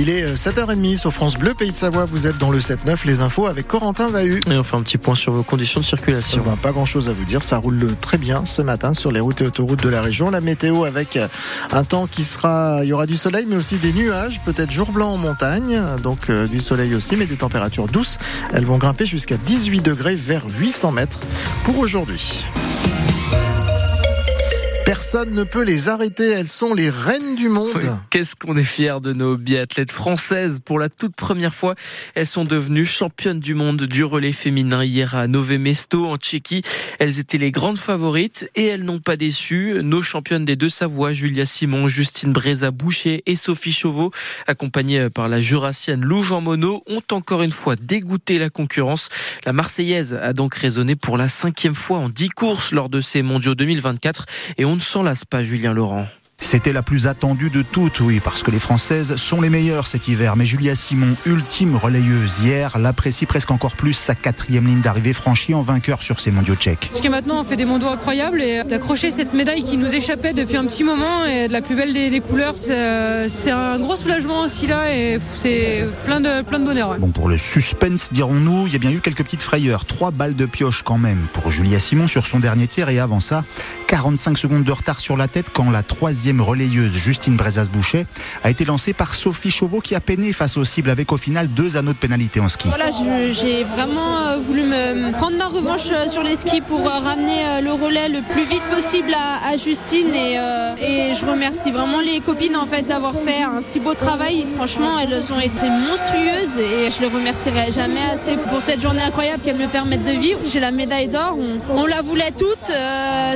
Il est 7h30 sur France Bleu, Pays de Savoie. Vous êtes dans le 7-9, les infos avec Corentin Vahu. Et on fait un petit point sur vos conditions de circulation. Ben, pas grand chose à vous dire, ça roule très bien ce matin sur les routes et autoroutes de la région. La météo avec un temps qui sera, il y aura du soleil mais aussi des nuages, peut-être jour blanc en montagne, donc euh, du soleil aussi, mais des températures douces. Elles vont grimper jusqu'à 18 degrés vers 800 mètres pour aujourd'hui. Personne ne peut les arrêter, elles sont les reines du monde. Qu'est-ce qu'on est fiers de nos biathlètes françaises. Pour la toute première fois, elles sont devenues championnes du monde du relais féminin hier à Nové Mesto en Tchéquie. Elles étaient les grandes favorites et elles n'ont pas déçu. Nos championnes des deux Savoie, Julia Simon, Justine Bréza-Boucher et Sophie Chauveau, accompagnées par la jurassienne Lou Jean Monod, ont encore une fois dégoûté la concurrence. La Marseillaise a donc résonné pour la cinquième fois en dix courses lors de ces mondiaux 2024 et on ne s'en lasse pas, Julien Laurent. C'était la plus attendue de toutes, oui, parce que les Françaises sont les meilleures cet hiver. Mais Julia Simon, ultime relayeuse hier, l'apprécie presque encore plus sa quatrième ligne d'arrivée franchie en vainqueur sur ces mondiaux tchèques. Parce que maintenant on fait des mondiaux incroyables et d'accrocher cette médaille qui nous échappait depuis un petit moment et de la plus belle des, couleurs, c'est un gros soulagement aussi là et c'est plein de, plein de bonheur. Bon, pour le suspense, dirons-nous, il y a bien eu quelques petites frayeurs. Trois balles de pioche quand même pour Julia Simon sur son dernier tir et avant ça, 45 secondes de retard sur la tête quand la troisième relayeuse Justine Brezas-Boucher a été lancée par Sophie Chauveau qui a peiné face aux cibles avec au final deux anneaux de pénalité en ski. Voilà, j'ai vraiment euh, voulu me prendre ma revanche euh, sur les skis pour euh, ramener le relais le plus vite possible à, Justine et, je remercie vraiment les copines en fait d'avoir fait un si beau travail. Franchement, elles ont été monstrueuses et je les remercierai jamais assez pour cette journée incroyable qu'elles me permettent de vivre. J'ai la médaille d'or, on, la voulait toutes,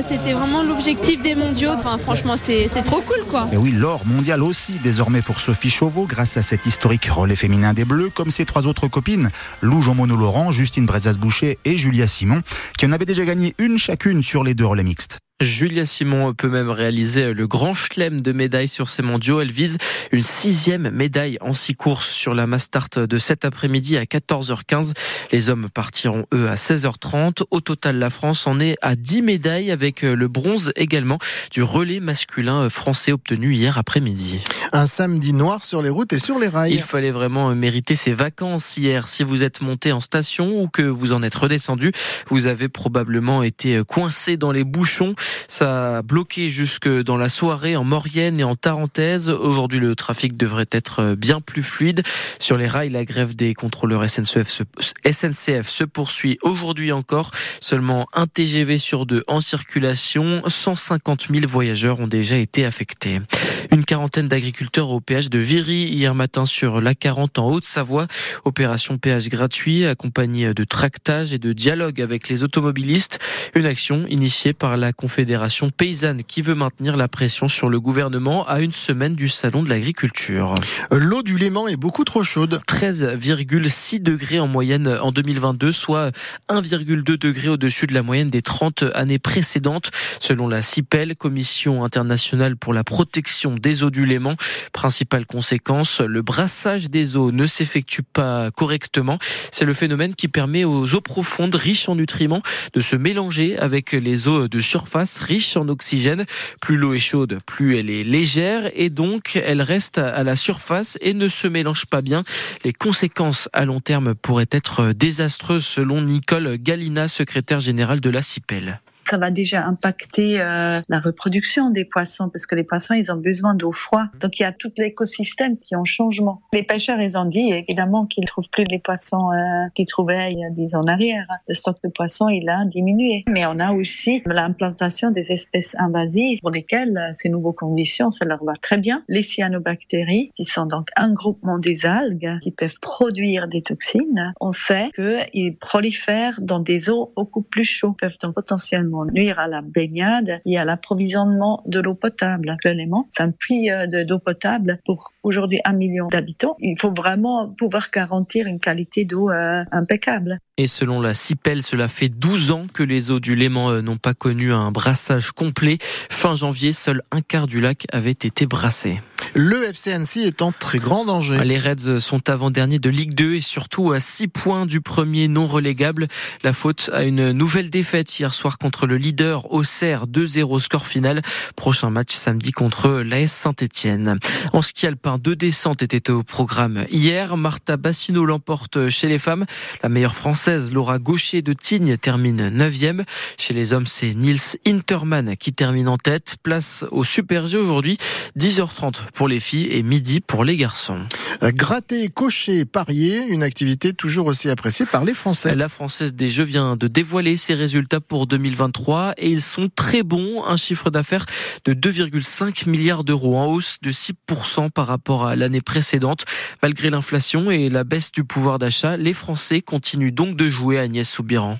c'était vraiment l'objectif des mondiaux. Franchement, c'est trop cool quoi. Et oui, l'or mondial aussi désormais pour Sophie Chauveau grâce à cet historique relais féminin des Bleus, comme ses trois autres copines, Lou Jean-Mono Laurent, Justine Brezas-Boucher et Julia Simon, qui en avaient déjà gagné une chacune sur les deux relais mixtes. Julia Simon peut même réaliser le grand chelem de médailles sur ces mondiaux. Elle vise une sixième médaille en six courses sur la Mastart de cet après-midi à 14h15. Les hommes partiront eux à 16h30. Au total, la France en est à 10 médailles avec le bronze également du relais masculin français obtenu hier après-midi. Un samedi noir sur les routes et sur les rails. Il fallait vraiment mériter ses vacances hier. Si vous êtes monté en station ou que vous en êtes redescendu, vous avez probablement été coincé dans les bouchons. Ça a bloqué jusque dans la soirée en Maurienne et en Tarentaise. Aujourd'hui, le trafic devrait être bien plus fluide. Sur les rails, la grève des contrôleurs SNCF se poursuit aujourd'hui encore. Seulement un TGV sur deux en circulation. 150 000 voyageurs ont déjà été affectés. Une quarantaine d'agriculteurs au péage de Viry hier matin sur l'A40 en Haute-Savoie. Opération péage gratuit accompagnée de tractage et de dialogue avec les automobilistes. Une action initiée par la Confédération fédération paysanne qui veut maintenir la pression sur le gouvernement à une semaine du salon de l'agriculture. L'eau du Léman est beaucoup trop chaude. 13,6 degrés en moyenne en 2022, soit 1,2 degrés au-dessus de la moyenne des 30 années précédentes, selon la CIPEL, Commission internationale pour la protection des eaux du Léman. Principale conséquence, le brassage des eaux ne s'effectue pas correctement. C'est le phénomène qui permet aux eaux profondes, riches en nutriments, de se mélanger avec les eaux de surface riche en oxygène. Plus l'eau est chaude, plus elle est légère et donc elle reste à la surface et ne se mélange pas bien. Les conséquences à long terme pourraient être désastreuses selon Nicole Galina, secrétaire générale de la CIPEL ça va déjà impacter euh, la reproduction des poissons parce que les poissons, ils ont besoin d'eau froide. Donc il y a tout l'écosystème qui est en changement. Les pêcheurs, ils ont dit évidemment qu'ils ne trouvent plus les poissons euh, qu'ils trouvaient il y a dix ans en arrière. Le stock de poissons, il a diminué. Mais on a aussi l'implantation des espèces invasives pour lesquelles euh, ces nouvelles conditions, ça leur va très bien. Les cyanobactéries, qui sont donc un groupement des algues qui peuvent produire des toxines, on sait qu'ils prolifèrent dans des eaux beaucoup plus chaudes, peuvent donc potentiellement nuire à la baignade et à l'approvisionnement de l'eau potable. L'élément, c'est un puits euh, d'eau potable pour aujourd'hui un million d'habitants. Il faut vraiment pouvoir garantir une qualité d'eau euh, impeccable. Et selon la CIPEL, cela fait 12 ans que les eaux du Léman euh, n'ont pas connu un brassage complet. Fin janvier, seul un quart du lac avait été brassé. Le FC Annecy est en très grand danger. Les Reds sont avant-derniers de Ligue 2 et surtout à 6 points du premier non relégable. La faute à une nouvelle défaite hier soir contre le leader Auxerre 2-0 score final. Prochain match samedi contre l'AS Saint-Etienne. En ski alpin, deux descentes étaient au programme hier. Martha Bassino l'emporte chez les femmes. La meilleure française, Laura Gaucher de Tignes, termine 9e. Chez les hommes, c'est Nils Interman qui termine en tête. Place au Super G aujourd'hui, 10h30 pour les filles et midi pour les garçons. Gratter, cocher, parier, une activité toujours aussi appréciée par les Français. La Française des Jeux vient de dévoiler ses résultats pour 2023 et ils sont très bons. Un chiffre d'affaires de 2,5 milliards d'euros en hausse de 6% par rapport à l'année précédente. Malgré l'inflation et la baisse du pouvoir d'achat, les Français continuent donc de jouer à Agnès Soubiran.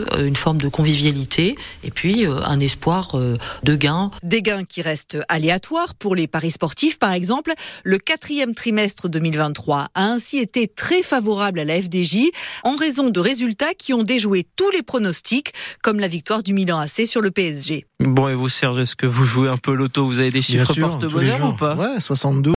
euh, une forme de convivialité et puis euh, un espoir euh, de gains. Des gains qui restent aléatoires pour les paris sportifs, par exemple. Le quatrième trimestre 2023 a ainsi été très favorable à la FDJ en raison de résultats qui ont déjoué tous les pronostics, comme la victoire du Milan AC sur le PSG. Bon, et vous, Serge, est-ce que vous jouez un peu l'auto? Vous avez des chiffres porte-bonheur ou pas? Ouais, 62.